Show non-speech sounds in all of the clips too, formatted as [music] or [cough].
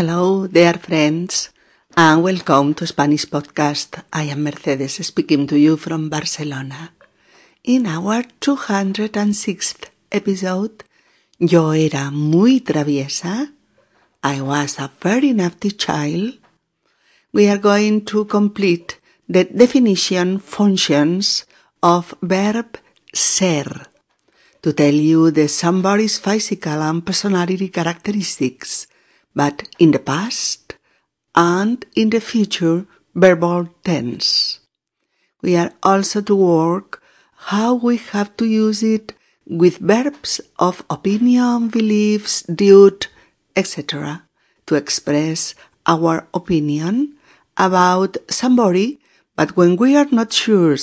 Hello, dear friends, and welcome to Spanish Podcast. I am Mercedes speaking to you from Barcelona. In our 206th episode, Yo era muy traviesa. I was a very naughty child. We are going to complete the definition functions of verb ser to tell you the somebody's physical and personality characteristics but in the past and in the future verbal tense. We are also to work how we have to use it with verbs of opinion, beliefs, duty, etc. to express our opinion about somebody, but when we are not sure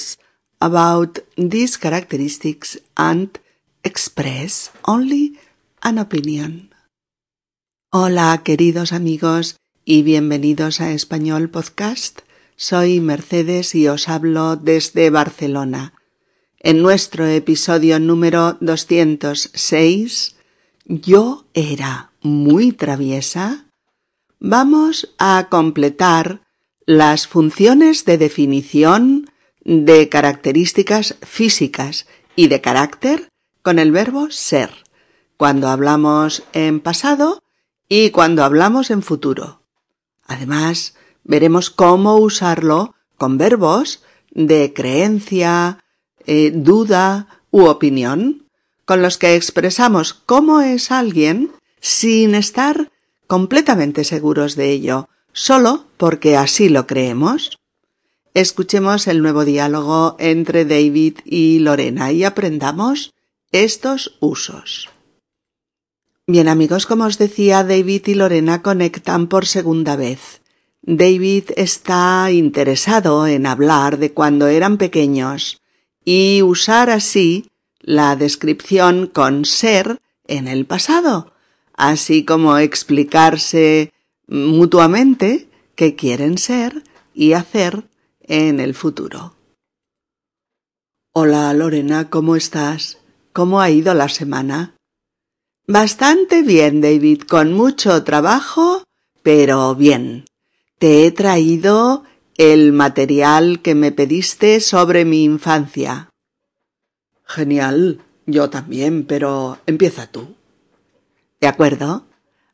about these characteristics and express only an opinion. Hola, queridos amigos, y bienvenidos a Español Podcast. Soy Mercedes y os hablo desde Barcelona. En nuestro episodio número 206, Yo era muy traviesa, vamos a completar las funciones de definición de características físicas y de carácter con el verbo ser, cuando hablamos en pasado y cuando hablamos en futuro. Además, veremos cómo usarlo con verbos de creencia, eh, duda u opinión, con los que expresamos cómo es alguien sin estar completamente seguros de ello, solo porque así lo creemos. Escuchemos el nuevo diálogo entre David y Lorena y aprendamos estos usos. Bien amigos, como os decía, David y Lorena conectan por segunda vez. David está interesado en hablar de cuando eran pequeños y usar así la descripción con ser en el pasado, así como explicarse mutuamente qué quieren ser y hacer en el futuro. Hola Lorena, ¿cómo estás? ¿Cómo ha ido la semana? Bastante bien, David, con mucho trabajo, pero bien. Te he traído el material que me pediste sobre mi infancia. Genial. Yo también, pero empieza tú. De acuerdo.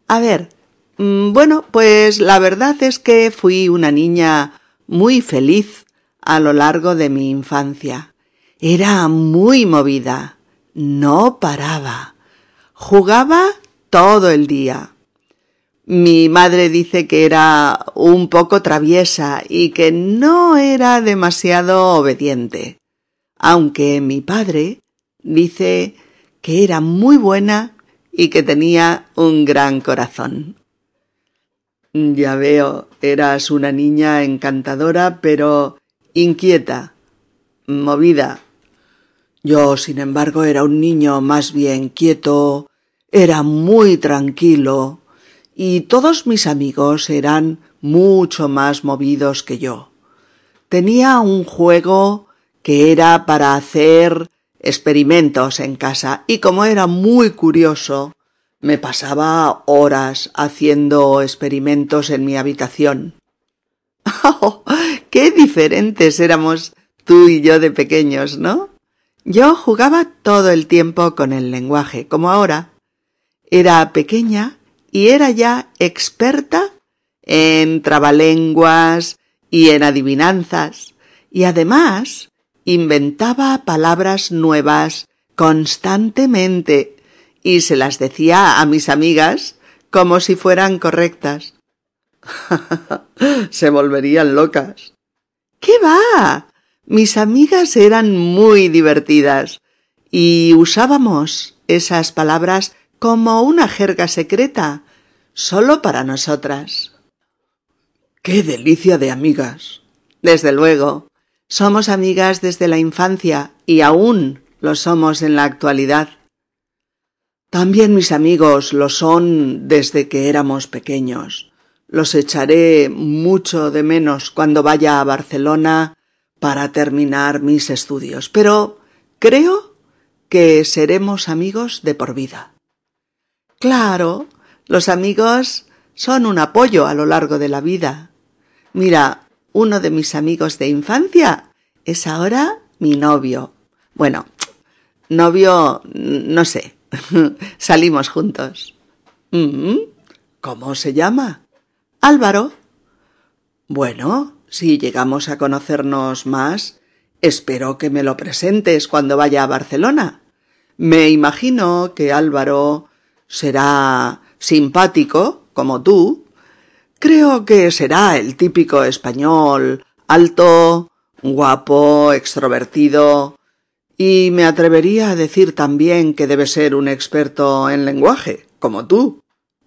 A ver. Mm, bueno, pues la verdad es que fui una niña muy feliz a lo largo de mi infancia. Era muy movida. No paraba Jugaba todo el día. Mi madre dice que era un poco traviesa y que no era demasiado obediente, aunque mi padre dice que era muy buena y que tenía un gran corazón. Ya veo, eras una niña encantadora, pero inquieta, movida. Yo, sin embargo, era un niño más bien quieto, era muy tranquilo y todos mis amigos eran mucho más movidos que yo. Tenía un juego que era para hacer experimentos en casa y como era muy curioso, me pasaba horas haciendo experimentos en mi habitación. [laughs] ¡Oh! ¡Qué diferentes éramos tú y yo de pequeños, ¿no? Yo jugaba todo el tiempo con el lenguaje, como ahora. Era pequeña y era ya experta en trabalenguas y en adivinanzas, y además inventaba palabras nuevas constantemente y se las decía a mis amigas como si fueran correctas. [laughs] se volverían locas. ¿Qué va? Mis amigas eran muy divertidas y usábamos esas palabras como una jerga secreta, solo para nosotras. ¡Qué delicia de amigas! Desde luego, somos amigas desde la infancia y aún lo somos en la actualidad. También mis amigos lo son desde que éramos pequeños. Los echaré mucho de menos cuando vaya a Barcelona para terminar mis estudios, pero creo que seremos amigos de por vida. Claro, los amigos son un apoyo a lo largo de la vida. Mira, uno de mis amigos de infancia es ahora mi novio. Bueno, novio, no sé, [laughs] salimos juntos. Mm, ¿Cómo se llama? Álvaro. Bueno, si llegamos a conocernos más, espero que me lo presentes cuando vaya a Barcelona. Me imagino que Álvaro será simpático, como tú. Creo que será el típico español, alto, guapo, extrovertido, y me atrevería a decir también que debe ser un experto en lenguaje, como tú.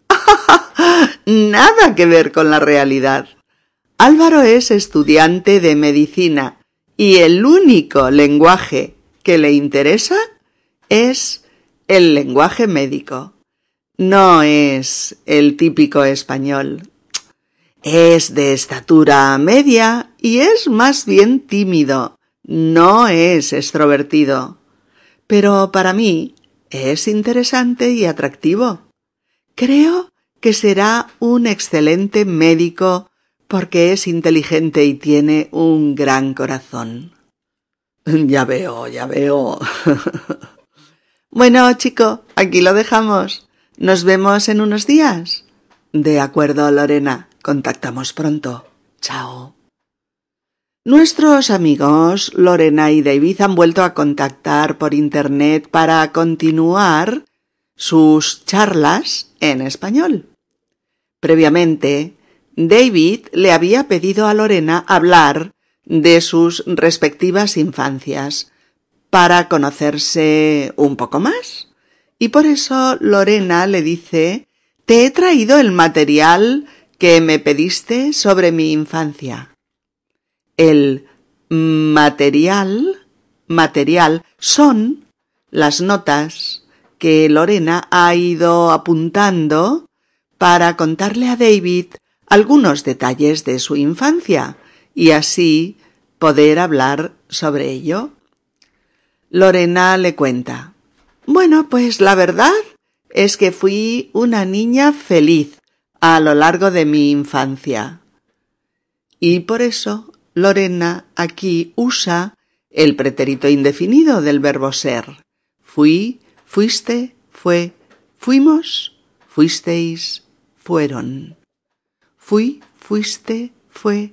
[laughs] Nada que ver con la realidad. Álvaro es estudiante de medicina y el único lenguaje que le interesa es el lenguaje médico. No es el típico español. Es de estatura media y es más bien tímido. No es extrovertido. Pero para mí es interesante y atractivo. Creo que será un excelente médico porque es inteligente y tiene un gran corazón. [laughs] Ya veo, ya veo. [laughs] bueno, chico, aquí lo dejamos. Nos vemos en unos días. De acuerdo, Lorena. Contactamos pronto. Chao. Nuestros amigos Lorena y David han vuelto a contactar por Internet para continuar sus charlas en español. Previamente, David le había pedido a Lorena hablar de sus respectivas infancias para conocerse un poco más. Y por eso Lorena le dice Te he traído el material que me pediste sobre mi infancia. El material material son las notas que Lorena ha ido apuntando para contarle a David algunos detalles de su infancia y así poder hablar sobre ello. Lorena le cuenta Bueno, pues la verdad es que fui una niña feliz a lo largo de mi infancia. Y por eso Lorena aquí usa el pretérito indefinido del verbo ser. Fui, fuiste, fue, fuimos, fuisteis, fueron. Fui, fuiste, fue,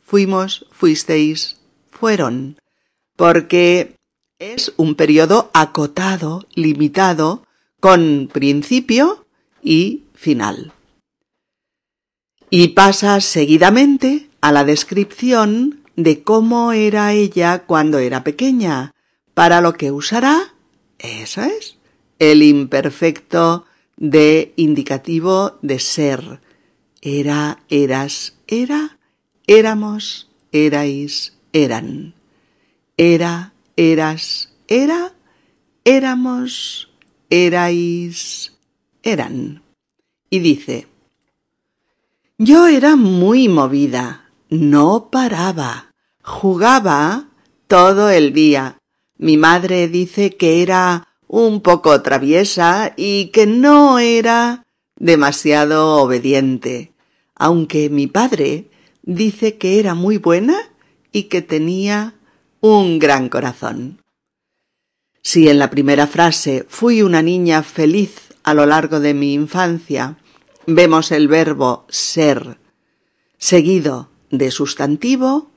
fuimos, fuisteis, fueron. Porque es un periodo acotado, limitado, con principio y final. Y pasa seguidamente a la descripción de cómo era ella cuando era pequeña, para lo que usará, eso es, el imperfecto de indicativo de ser. Era, eras, era, éramos, erais, eran. Era, eras, era, éramos, erais, eran. Y dice, yo era muy movida, no paraba, jugaba todo el día. Mi madre dice que era un poco traviesa y que no era demasiado obediente, aunque mi padre dice que era muy buena y que tenía un gran corazón. Si en la primera frase fui una niña feliz a lo largo de mi infancia, vemos el verbo ser seguido de sustantivo,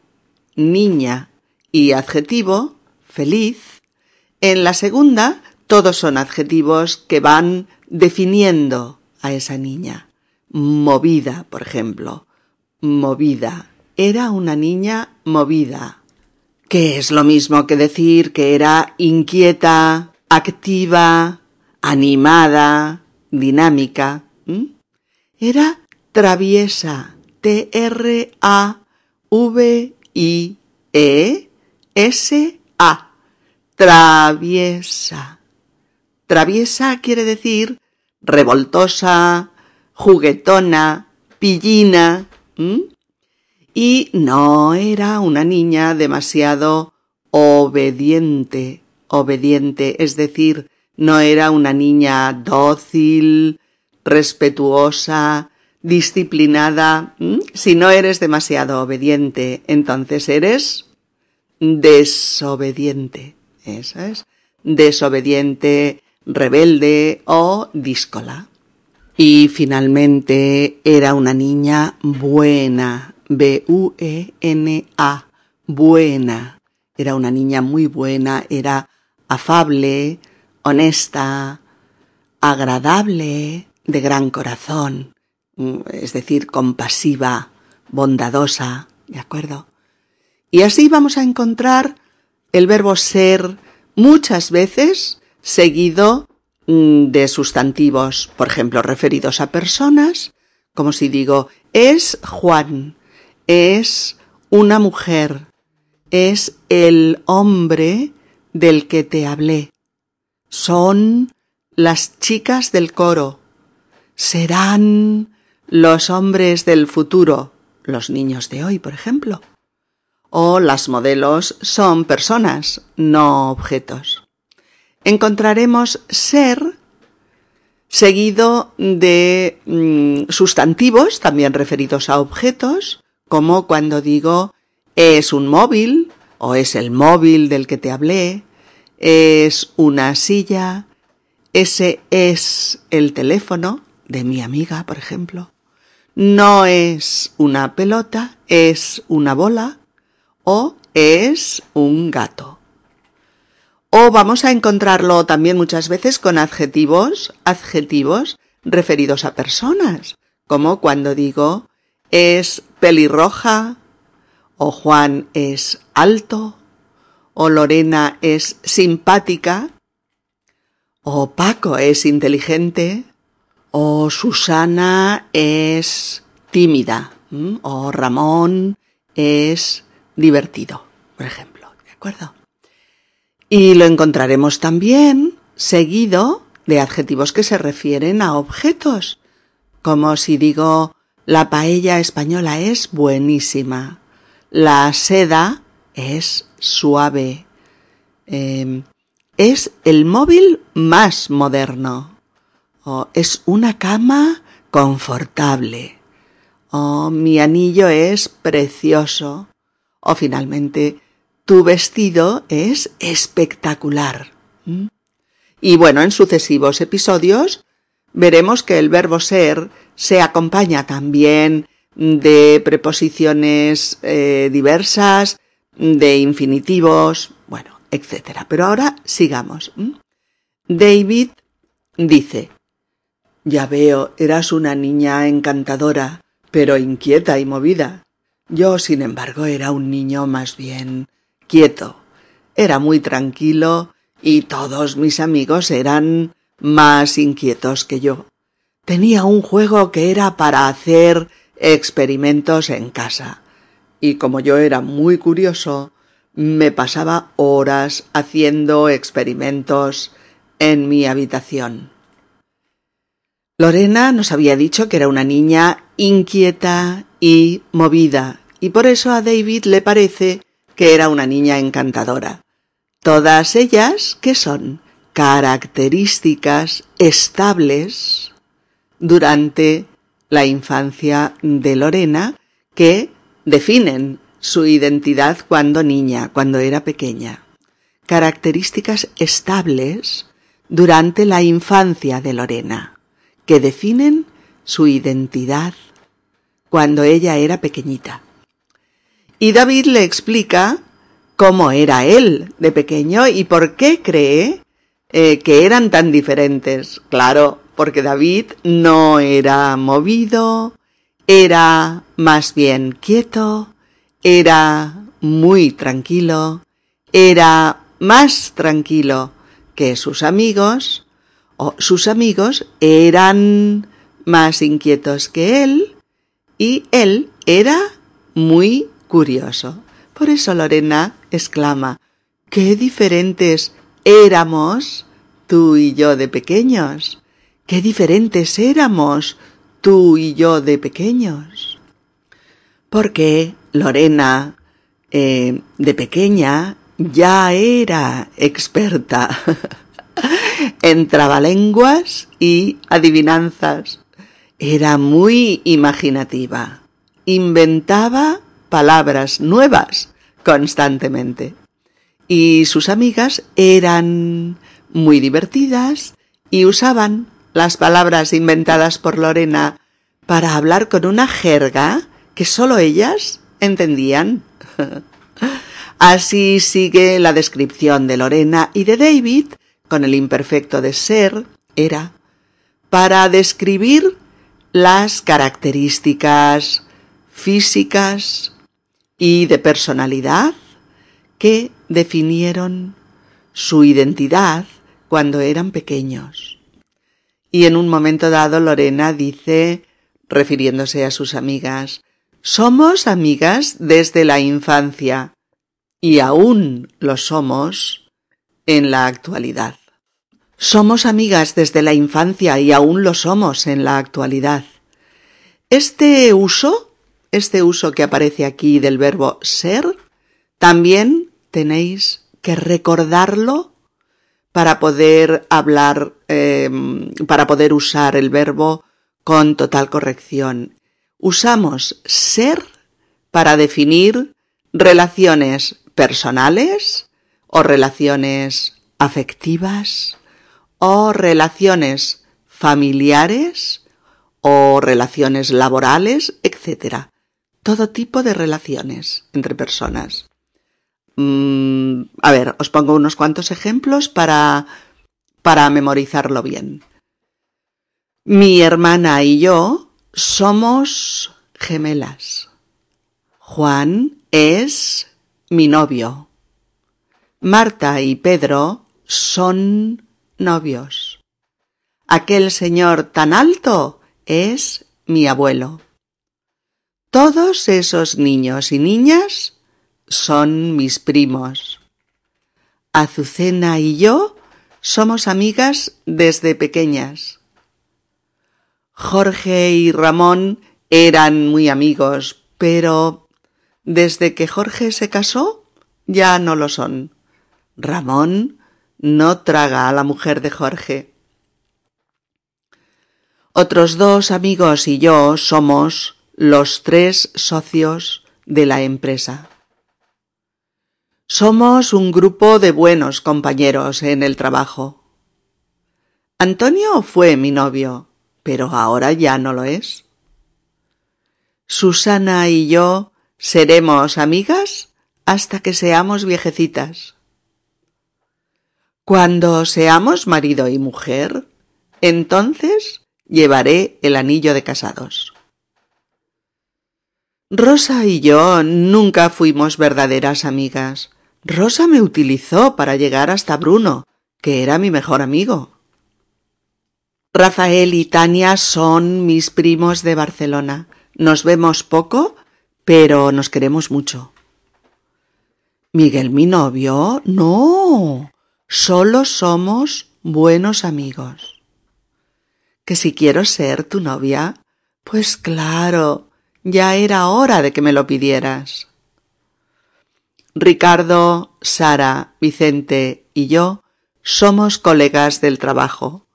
niña y adjetivo, feliz, en la segunda todos son adjetivos que van definiendo a esa niña. Movida, por ejemplo. Movida. Era una niña movida. Que es lo mismo que decir que era inquieta, activa, animada, dinámica. Era traviesa. T-R-A-V-I-E-S-A. Traviesa. Traviesa quiere decir revoltosa, juguetona, pillina. Y no era una niña demasiado obediente, obediente, es decir, no era una niña dócil, respetuosa, disciplinada. Si no eres demasiado obediente, entonces eres desobediente. Eso es. Desobediente, rebelde o díscola. Y finalmente era una niña buena. B-U-E-N-A. Buena. Era una niña muy buena, era afable, honesta, agradable, de gran corazón, mm, es decir, compasiva, bondadosa, ¿de acuerdo? Y así vamos a encontrar el verbo ser muchas veces seguido mm, de sustantivos, por ejemplo, referidos a personas, como si digo, es Juan, es una mujer, es el hombre del que te hablé. Son las chicas del coro. Serán los hombres del futuro, los niños de hoy, por ejemplo. O las modelos son personas, no objetos. Encontraremos ser seguido de mm, sustantivos, también referidos a objetos, como cuando digo es un móvil o es el móvil del que te hablé, es una silla, ese es el teléfono de mi amiga, por ejemplo. No es una pelota, es una bola o es un gato. O vamos a encontrarlo también muchas veces con adjetivos, adjetivos referidos a personas, como cuando digo es pelirroja, o Juan es alto, o Lorena es simpática, o Paco es inteligente, o Susana es tímida, o Ramón es divertido, por ejemplo, ¿de acuerdo? Y lo encontraremos también seguido de adjetivos que se refieren a objetos, como si digo la paella española es buenísima. La seda es suave. Em, es el móvil más moderno. Es una cama confortable. O mi anillo es precioso. O finalmente, tu vestido es espectacular. ¿Mm? Y bueno, en sucesivos episodios veremos que el verbo ser se acompaña también de preposiciones eh, diversas, de infinitivos, bueno, etc. Pero ahora sigamos. David dice, ya veo, eras una niña encantadora, pero inquieta y movida. Yo, sin embargo, era un niño más bien quieto. Era muy tranquilo y todos mis amigos eran más inquietos que yo tenía un juego que era para hacer experimentos en casa. Y como yo era muy curioso, me pasaba horas haciendo experimentos en mi habitación. Lorena nos había dicho que era una niña inquieta y movida, y por eso a David le parece que era una niña encantadora. Todas ellas, que son características estables durante la infancia de Lorena que definen su identidad cuando niña, cuando era pequeña. Características estables durante la infancia de Lorena, que definen su identidad cuando ella era pequeñita. Y David le explica cómo era él de pequeño y por qué cree eh, que eran tan diferentes. Claro, porque David no era movido, era más bien quieto, era muy tranquilo, era más tranquilo que sus amigos, o sus amigos eran más inquietos que él, y él era muy curioso. Por eso Lorena exclama, qué diferentes éramos tú y yo de pequeños. Qué diferentes éramos tú y yo de pequeños. Porque Lorena, eh, de pequeña, ya era experta [laughs] en trabalenguas y adivinanzas. Era muy imaginativa. Inventaba palabras nuevas constantemente. Y sus amigas eran muy divertidas y usaban las palabras inventadas por Lorena para hablar con una jerga que sólo ellas entendían. [laughs] Así sigue la descripción de Lorena y de David con el imperfecto de ser, era, para describir las características físicas y de personalidad que definieron su identidad cuando eran pequeños. Y en un momento dado Lorena dice, refiriéndose a sus amigas, somos amigas desde la infancia y aún lo somos en la actualidad. Somos amigas desde la infancia y aún lo somos en la actualidad. Este uso, este uso que aparece aquí del verbo ser, también tenéis que recordarlo para poder hablar, em, para poder usar el verbo con total corrección. Usamos ser para definir relaciones personales o relaciones afectivas o relaciones familiares o relaciones laborales, etc. Todo tipo de relaciones entre personas. Mm, a ver, os pongo unos cuantos ejemplos para, para memorizarlo bien. Mi hermana y yo somos gemelas. Juan es mi novio. Marta y Pedro son novios. Aquel señor tan alto es mi abuelo. Todos esos niños y niñas son mis primos. Azucena y yo somos amigas desde pequeñas. Jorge y Ramón eran muy amigos, pero desde que Jorge se casó ya no lo son. Ramón no traga a la mujer de Jorge. Otros dos amigos y yo somos los tres socios de la empresa. Somos un grupo de buenos compañeros en el trabajo. Antonio fue mi novio, pero ahora ya no lo es. Susana y yo seremos amigas hasta que seamos viejecitas. Cuando seamos marido y mujer, entonces llevaré el anillo de casados. Rosa y yo nunca fuimos verdaderas amigas. Rosa me utilizó para llegar hasta Bruno, que era mi mejor amigo. Rafael y Tania son mis primos de Barcelona. Nos vemos poco, pero nos queremos mucho. Miguel, mi novio, no. Solo somos buenos amigos. ¿Que si quiero ser tu novia? Pues claro, ya era hora de que me lo pidieras. Ricardo, Sara, Vicente y yo somos colegas del trabajo,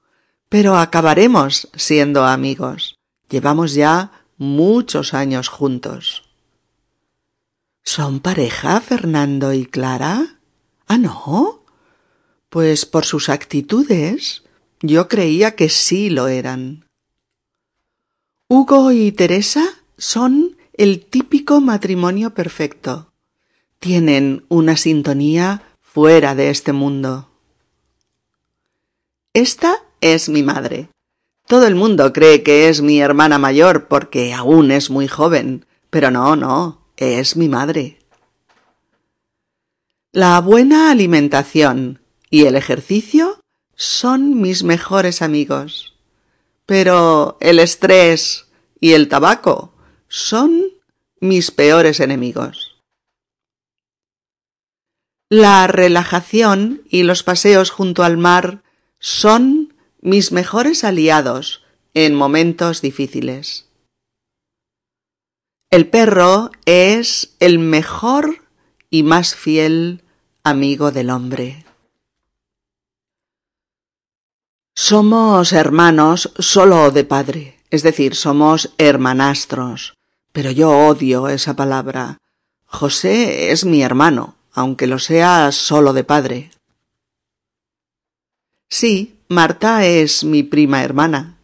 pero acabaremos siendo amigos. Llevamos ya muchos años juntos. ¿Son pareja Fernando y Clara? Ah, no. Pues por sus actitudes yo creía que sí lo eran. Hugo y Teresa son el típico matrimonio perfecto. Tienen una sintonía fuera de este mundo. Esta es mi madre. Todo el mundo cree que es mi hermana mayor porque aún es muy joven, pero no, no, es mi madre. La buena alimentación y el ejercicio son mis mejores amigos. Pero el estrés y el tabaco son mis peores enemigos. La relajación y los paseos junto al mar son mis mejores aliados en momentos difíciles. El perro es el mejor y más fiel amigo del hombre. Somos hermanos solo de padre. Es decir, somos hermanastros. Pero yo odio esa palabra. José es mi hermano, aunque lo sea solo de padre. Sí, Marta es mi prima hermana.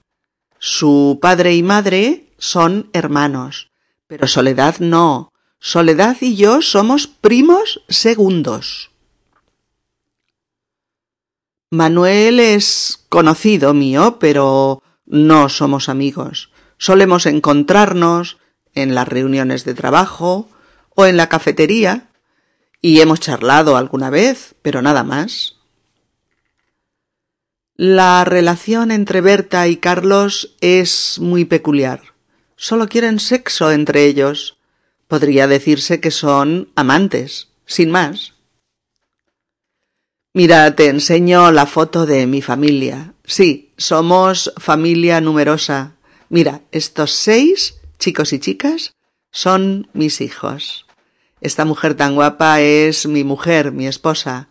Su padre y madre son hermanos, pero Soledad no. Soledad y yo somos primos segundos. Manuel es conocido mío, pero no somos amigos. Solemos encontrarnos en las reuniones de trabajo o en la cafetería y hemos charlado alguna vez, pero nada más. La relación entre Berta y Carlos es muy peculiar. Solo quieren sexo entre ellos. Podría decirse que son amantes, sin más. Mira, te enseño la foto de mi familia. Sí, somos familia numerosa. Mira, estos seis chicos y chicas son mis hijos. Esta mujer tan guapa es mi mujer, mi esposa.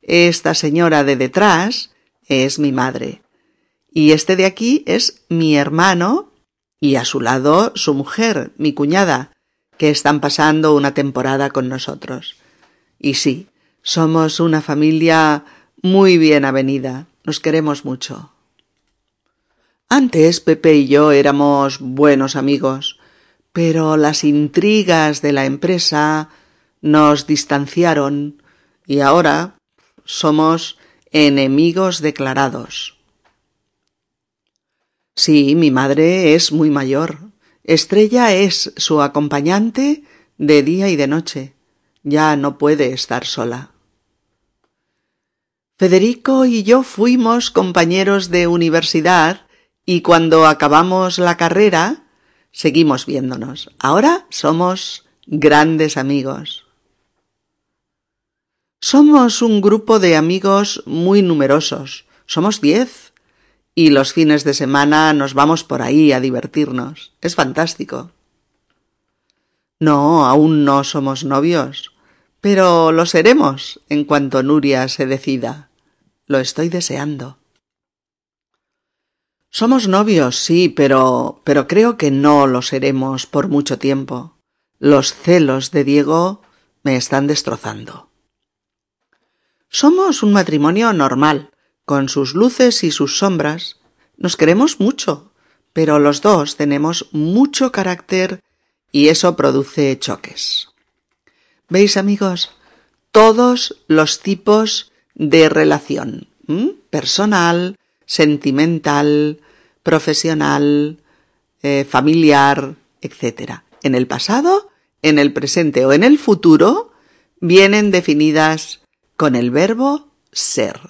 Esta señora de detrás es mi madre. Y este de aquí es mi hermano y a su lado su mujer, mi cuñada, que están pasando una temporada con nosotros. Y sí, somos una familia muy bien avenida. Nos queremos mucho. Antes Pepe y yo éramos buenos amigos, pero las intrigas de la empresa nos distanciaron y ahora somos enemigos declarados. Sí, mi madre es muy mayor. Estrella es su acompañante de día y de noche. Ya no puede estar sola. Federico y yo fuimos compañeros de universidad y cuando acabamos la carrera seguimos viéndonos. Ahora somos grandes amigos. Somos un grupo de amigos muy numerosos. Somos diez. Y los fines de semana nos vamos por ahí a divertirnos. Es fantástico. No, aún no somos novios pero lo seremos en cuanto Nuria se decida. Lo estoy deseando. Somos novios, sí, pero pero creo que no lo seremos por mucho tiempo. Los celos de Diego me están destrozando. Somos un matrimonio normal, con sus luces y sus sombras. Nos queremos mucho, pero los dos tenemos mucho carácter y eso produce choques. ¿Veis, amigos? Todos los tipos de relación. Personal, sentimental, profesional, eh, familiar, etc. En el pasado, en el presente o en el futuro, vienen definidas con el verbo ser.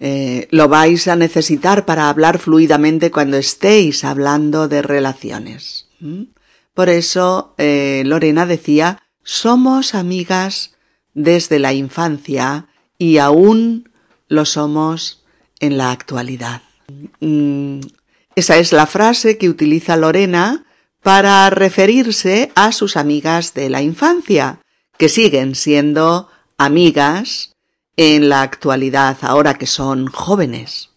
Eh, lo vais a necesitar para hablar fluidamente cuando estéis hablando de relaciones. Por eso eh, Lorena decía somos amigas desde la infancia y aún lo somos en la actualidad. Mm, esa es la frase que utiliza Lorena para referirse a sus amigas de la infancia, que siguen siendo amigas en la actualidad ahora que son jóvenes.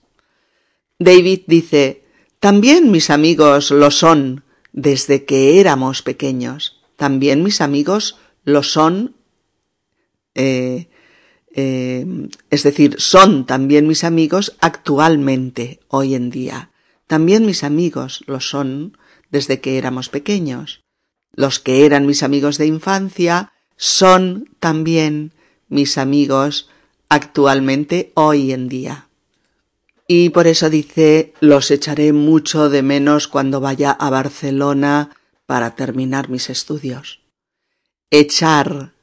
David dice, también mis amigos lo son desde que éramos pequeños también mis amigos lo son, eh, eh, es decir, son también mis amigos actualmente, hoy en día. También mis amigos lo son desde que éramos pequeños. Los que eran mis amigos de infancia son también mis amigos actualmente, hoy en día. Y por eso dice, los echaré mucho de menos cuando vaya a Barcelona para terminar mis estudios. Echar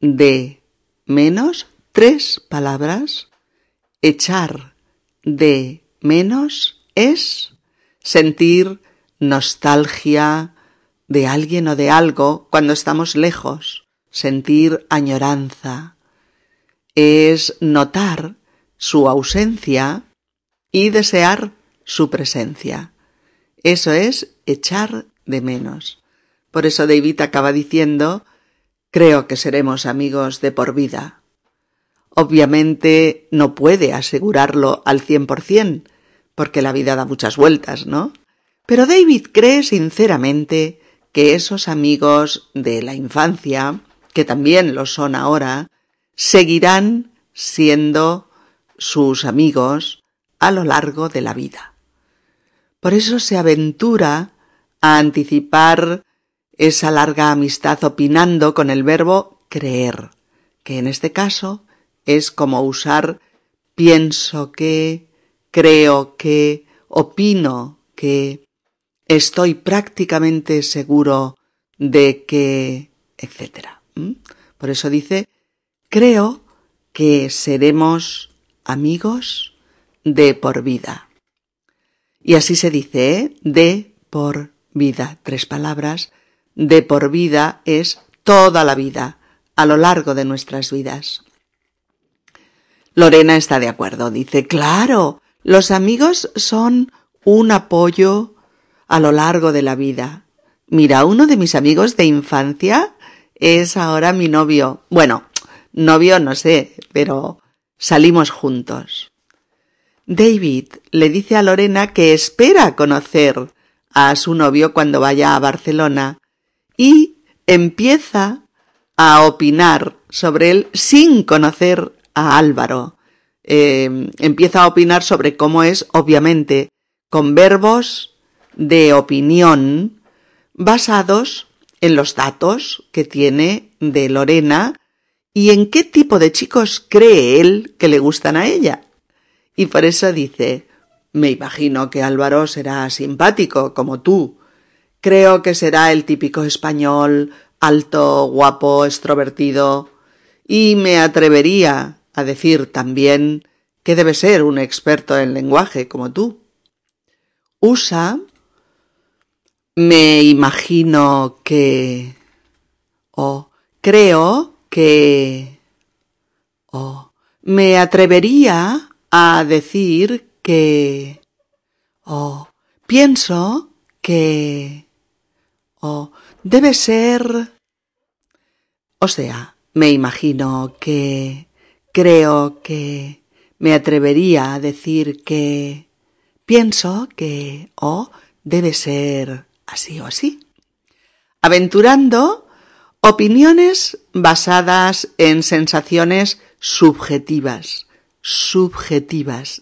de menos tres palabras. Echar de menos es sentir nostalgia de alguien o de algo cuando estamos lejos, sentir añoranza. Es notar su ausencia y desear su presencia. Eso es echar de menos. Por eso David acaba diciendo creo que seremos amigos de por vida. Obviamente no puede asegurarlo al cien por cien, porque la vida da muchas vueltas, ¿no? Pero David cree sinceramente que esos amigos de la infancia, que también lo son ahora, seguirán siendo sus amigos a lo largo de la vida. Por eso se aventura a anticipar esa larga amistad opinando con el verbo creer, que en este caso es como usar pienso que, creo que, opino que, estoy prácticamente seguro de que, etc. Por eso dice, creo que seremos amigos de por vida. Y así se dice, ¿eh? de por vida. Tres palabras. De por vida es toda la vida, a lo largo de nuestras vidas. Lorena está de acuerdo. Dice, claro, los amigos son un apoyo a lo largo de la vida. Mira, uno de mis amigos de infancia es ahora mi novio. Bueno, novio no sé, pero salimos juntos. David le dice a Lorena que espera conocer a su novio cuando vaya a Barcelona y empieza a opinar sobre él sin conocer a Álvaro. Eh, empieza a opinar sobre cómo es, obviamente, con verbos de opinión basados en los datos que tiene de Lorena y en qué tipo de chicos cree él que le gustan a ella. Y por eso dice, me imagino que Álvaro será simpático, como tú. Creo que será el típico español, alto, guapo, extrovertido. Y me atrevería a decir también que debe ser un experto en lenguaje, como tú. Usa me imagino que o creo que o me atrevería a decir que o pienso que o debe ser o sea, me imagino que creo que me atrevería a decir que pienso que o debe ser así o así. Aventurando opiniones basadas en sensaciones subjetivas, subjetivas,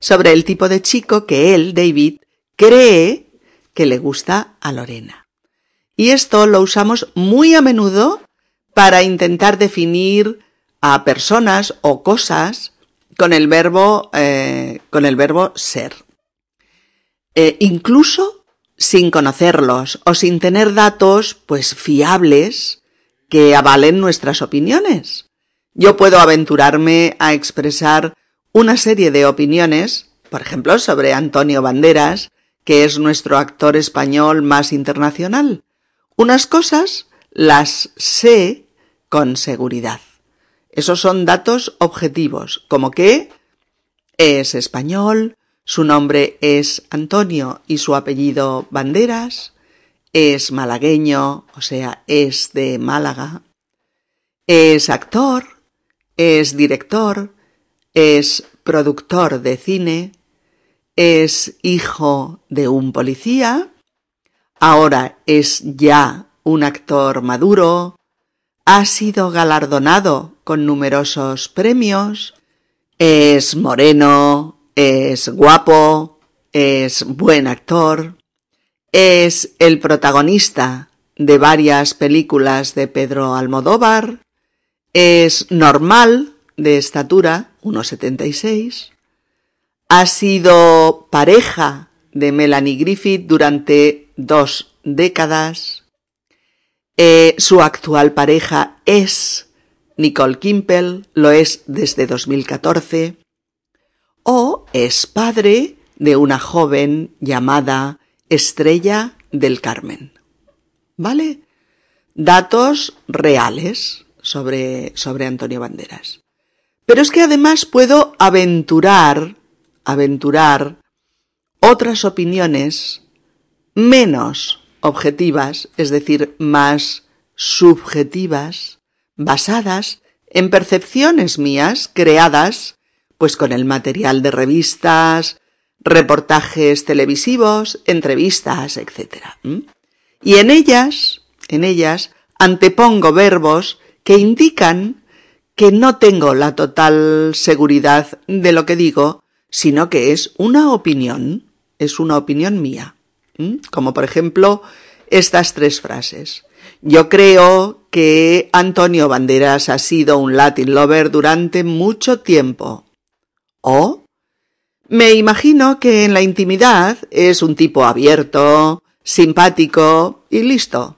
sobre el tipo de chico que él, David, cree que le gusta a Lorena. Y esto lo usamos muy a menudo para intentar definir a personas o cosas con el verbo, eh, con el verbo ser. Eh, incluso sin conocerlos o sin tener datos, pues fiables, que avalen nuestras opiniones. Yo puedo aventurarme a expresar una serie de opiniones, por ejemplo, sobre Antonio Banderas, que es nuestro actor español más internacional. Unas cosas las sé con seguridad. Esos son datos objetivos, como que es español, su nombre es Antonio y su apellido Banderas. Es malagueño, o sea, es de Málaga. Es actor, es director, es productor de cine, es hijo de un policía, ahora es ya un actor maduro, ha sido galardonado con numerosos premios, es moreno, es guapo, es buen actor, es el protagonista de varias películas de Pedro Almodóvar, es normal de estatura, 1,76, ha sido pareja de Melanie Griffith durante dos décadas, eh, su actual pareja es Nicole Kimpel, lo es desde 2014, o es padre de una joven llamada Estrella del Carmen. ¿Vale? Datos reales sobre, sobre Antonio Banderas. Pero es que además puedo aventurar, aventurar otras opiniones menos objetivas, es decir, más subjetivas, basadas en percepciones mías creadas pues con el material de revistas, reportajes televisivos, entrevistas, etc. Y en ellas, en ellas, antepongo verbos que indican que no tengo la total seguridad de lo que digo, sino que es una opinión, es una opinión mía. Como por ejemplo estas tres frases. Yo creo que Antonio Banderas ha sido un Latin lover durante mucho tiempo. O me imagino que en la intimidad es un tipo abierto, simpático y listo.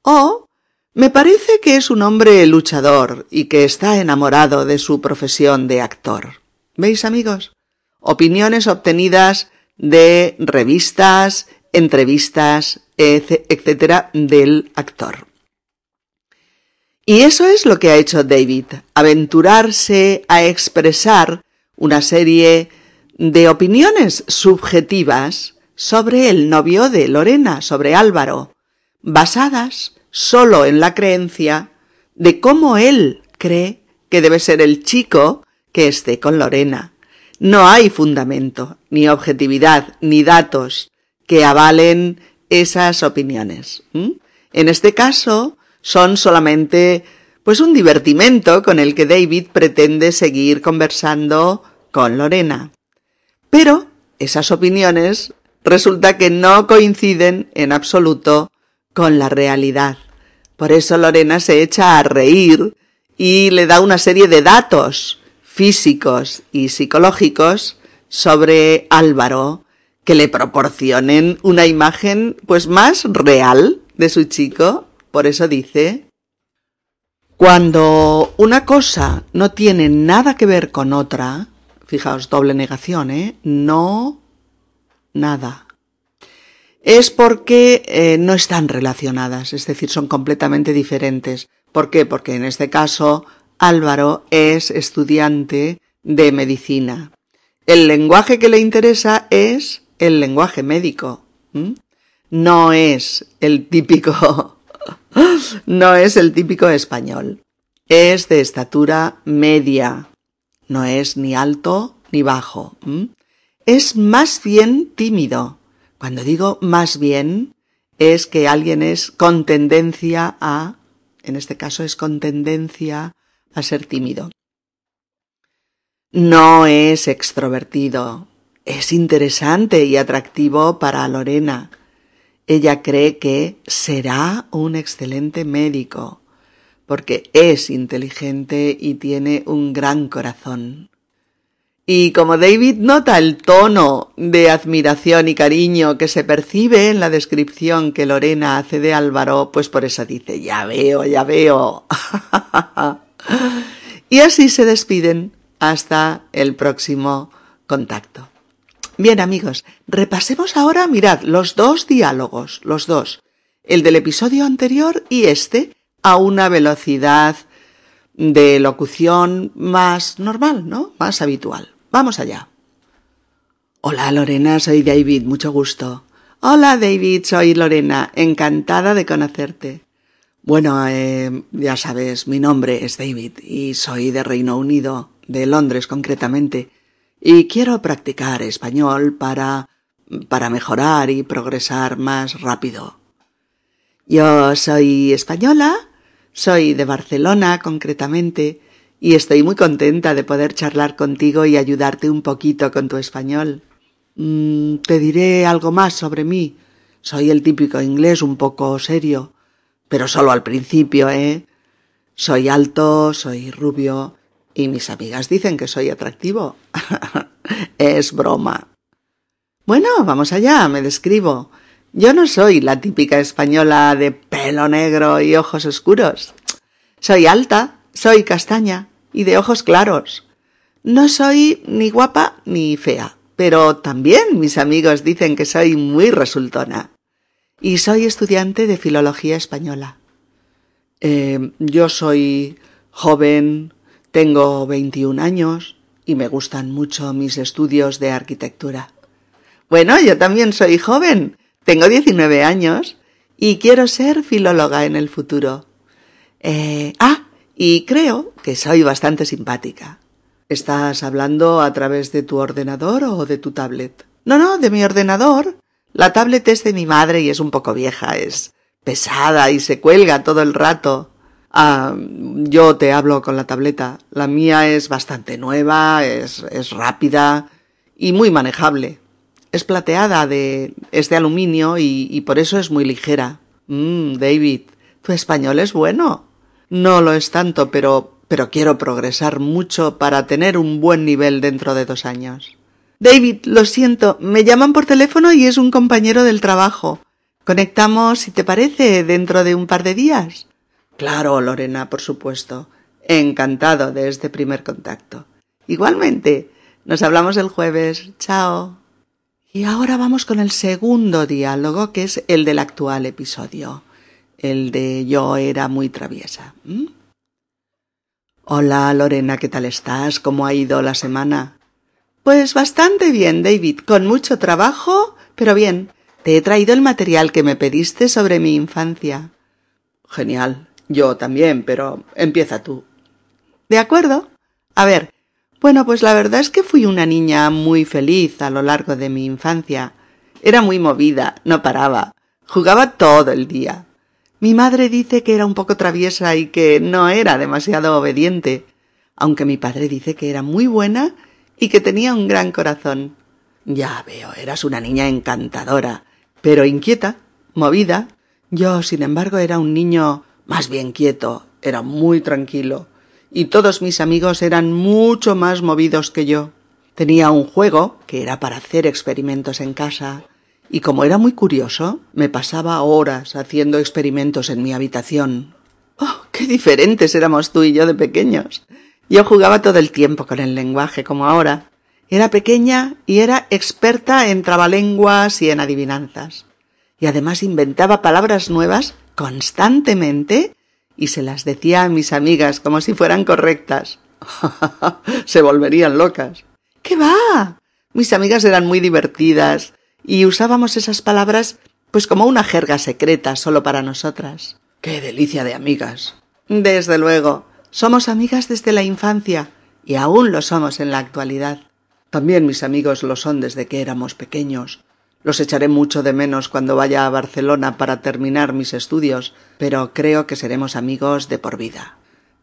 O me parece que es un hombre luchador y que está enamorado de su profesión de actor. ¿Veis, amigos? Opiniones obtenidas de revistas, entrevistas, etcétera, del actor. Y eso es lo que ha hecho David, aventurarse a expresar una serie de opiniones subjetivas sobre el novio de Lorena, sobre Álvaro, basadas solo en la creencia de cómo él cree que debe ser el chico que esté con Lorena. No hay fundamento, ni objetividad, ni datos que avalen esas opiniones. En este caso, son solamente pues un divertimento con el que David pretende seguir conversando con Lorena. Pero esas opiniones resulta que no coinciden en absoluto con la realidad. Por eso Lorena se echa a reír y le da una serie de datos físicos y psicológicos sobre Álvaro que le proporcionen una imagen pues más real de su chico. Por eso dice cuando una cosa no tiene nada que ver con otra, fijaos, doble negación, ¿eh? No, nada. Es porque eh, no están relacionadas, es decir, son completamente diferentes. ¿Por qué? Porque en este caso Álvaro es estudiante de medicina. El lenguaje que le interesa es el lenguaje médico. No es el típico, [laughs] no es el típico español. Es de estatura media. No es ni alto ni bajo. Es más bien tímido. Cuando digo más bien, es que alguien es con tendencia a, en este caso es con tendencia a ser tímido. No es extrovertido. Es interesante y atractivo para Lorena. Ella cree que será un excelente médico, porque es inteligente y tiene un gran corazón. Y como David nota el tono de admiración y cariño que se percibe en la descripción que Lorena hace de Álvaro, pues por eso dice, ya veo, ya veo. [laughs] y así se despiden hasta el próximo contacto. Bien amigos, repasemos ahora, mirad, los dos diálogos, los dos, el del episodio anterior y este, a una velocidad de locución más normal, ¿no? Más habitual. Vamos allá. Hola Lorena, soy David, mucho gusto. Hola David, soy Lorena, encantada de conocerte. Bueno, eh, ya sabes, mi nombre es David y soy de Reino Unido, de Londres concretamente, y quiero practicar español para para mejorar y progresar más rápido. Yo soy española, soy de Barcelona concretamente, y estoy muy contenta de poder charlar contigo y ayudarte un poquito con tu español. Mm, te diré algo más sobre mí. Soy el típico inglés un poco serio, pero solo al principio, ¿eh? Soy alto, soy rubio, y mis amigas dicen que soy atractivo. [laughs] es broma. Bueno, vamos allá, me describo. Yo no soy la típica española de pelo negro y ojos oscuros. Soy alta, soy castaña y de ojos claros. No soy ni guapa ni fea, pero también mis amigos dicen que soy muy resultona. Y soy estudiante de filología española. Eh, yo soy joven, tengo 21 años y me gustan mucho mis estudios de arquitectura. Bueno, yo también soy joven, tengo 19 años y quiero ser filóloga en el futuro. Eh, ah, y creo que soy bastante simpática. ¿Estás hablando a través de tu ordenador o de tu tablet? No, no, de mi ordenador. La tablet es de mi madre y es un poco vieja, es pesada y se cuelga todo el rato. Ah, yo te hablo con la tableta. La mía es bastante nueva, es, es rápida y muy manejable. Es plateada, de, es de aluminio y, y por eso es muy ligera. Mmm, David, tu español es bueno. No lo es tanto, pero, pero quiero progresar mucho para tener un buen nivel dentro de dos años. David, lo siento, me llaman por teléfono y es un compañero del trabajo. Conectamos, si te parece, dentro de un par de días. Claro, Lorena, por supuesto. Encantado de este primer contacto. Igualmente. Nos hablamos el jueves. Chao. Y ahora vamos con el segundo diálogo, que es el del actual episodio. El de yo era muy traviesa. ¿Mm? Hola, Lorena, ¿qué tal estás? ¿Cómo ha ido la semana? Pues bastante bien, David, con mucho trabajo, pero bien. Te he traído el material que me pediste sobre mi infancia. Genial. Yo también, pero empieza tú. De acuerdo. A ver. Bueno, pues la verdad es que fui una niña muy feliz a lo largo de mi infancia. Era muy movida, no paraba. Jugaba todo el día. Mi madre dice que era un poco traviesa y que no era demasiado obediente, aunque mi padre dice que era muy buena y que tenía un gran corazón. Ya veo, eras una niña encantadora, pero inquieta, movida. Yo, sin embargo, era un niño más bien quieto, era muy tranquilo, y todos mis amigos eran mucho más movidos que yo. Tenía un juego que era para hacer experimentos en casa, y como era muy curioso, me pasaba horas haciendo experimentos en mi habitación. ¡Oh, qué diferentes éramos tú y yo de pequeños! Yo jugaba todo el tiempo con el lenguaje como ahora. Era pequeña y era experta en trabalenguas y en adivinanzas. Y además inventaba palabras nuevas constantemente y se las decía a mis amigas como si fueran correctas. [laughs] se volverían locas. ¿Qué va? Mis amigas eran muy divertidas y usábamos esas palabras pues como una jerga secreta solo para nosotras. ¡Qué delicia de amigas! Desde luego. Somos amigas desde la infancia y aún lo somos en la actualidad. También mis amigos lo son desde que éramos pequeños. Los echaré mucho de menos cuando vaya a Barcelona para terminar mis estudios, pero creo que seremos amigos de por vida.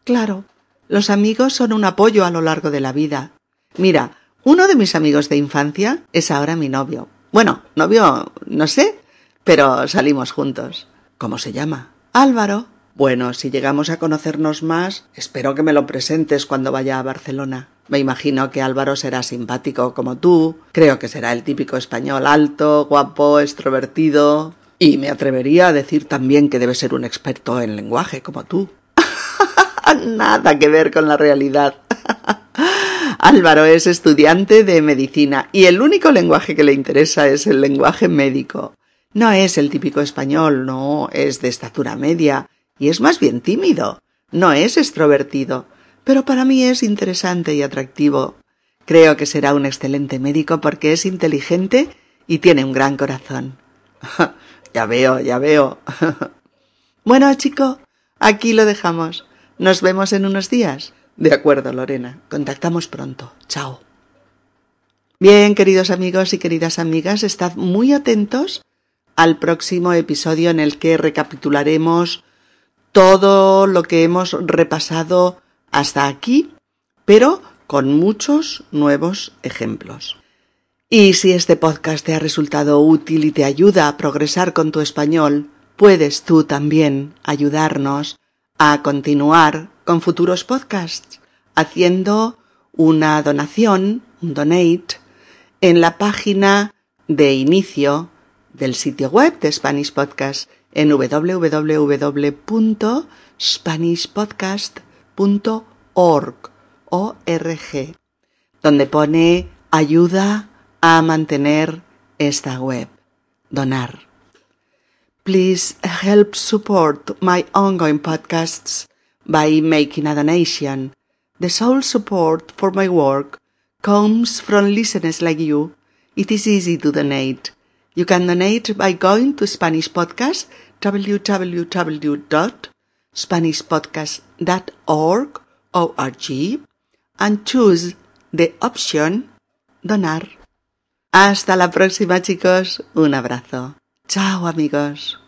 Claro, los amigos son un apoyo a lo largo de la vida. Mira, uno de mis amigos de infancia es ahora mi novio. Bueno, novio, no sé, pero salimos juntos. ¿Cómo se llama? Álvaro. Bueno, si llegamos a conocernos más, espero que me lo presentes cuando vaya a Barcelona. Me imagino que Álvaro será simpático como tú, creo que será el típico español alto, guapo, extrovertido, y me atrevería a decir también que debe ser un experto en lenguaje como tú. [laughs] Nada que ver con la realidad. [laughs] Álvaro es estudiante de medicina y el único lenguaje que le interesa es el lenguaje médico. No es el típico español, no, es de estatura media y es más bien tímido. No es extrovertido, pero para mí es interesante y atractivo. Creo que será un excelente médico porque es inteligente y tiene un gran corazón. [laughs] ya veo, ya veo. [laughs] bueno, chico, aquí lo dejamos. Nos vemos en unos días. De acuerdo, Lorena. Contactamos pronto. Chao. Bien, queridos amigos y queridas amigas, estad muy atentos al próximo episodio en el que recapitularemos todo lo que hemos repasado hasta aquí, pero con muchos nuevos ejemplos. Y si este podcast te ha resultado útil y te ayuda a progresar con tu español, puedes tú también ayudarnos a continuar con futuros podcasts haciendo una donación, un donate, en la página de inicio del sitio web de Spanish Podcast en www.spanishpodcast.org, donde pone ayuda a mantener esta web, donar. Please help support my ongoing podcasts by making a donation. The sole support for my work comes from listeners like you. It is easy to donate. You can donate by going to Spanish Podcast, www.spanishpodcast.org, O-R-G, and choose de opción donar. Hasta la próxima chicos. Un abrazo. Chao amigos.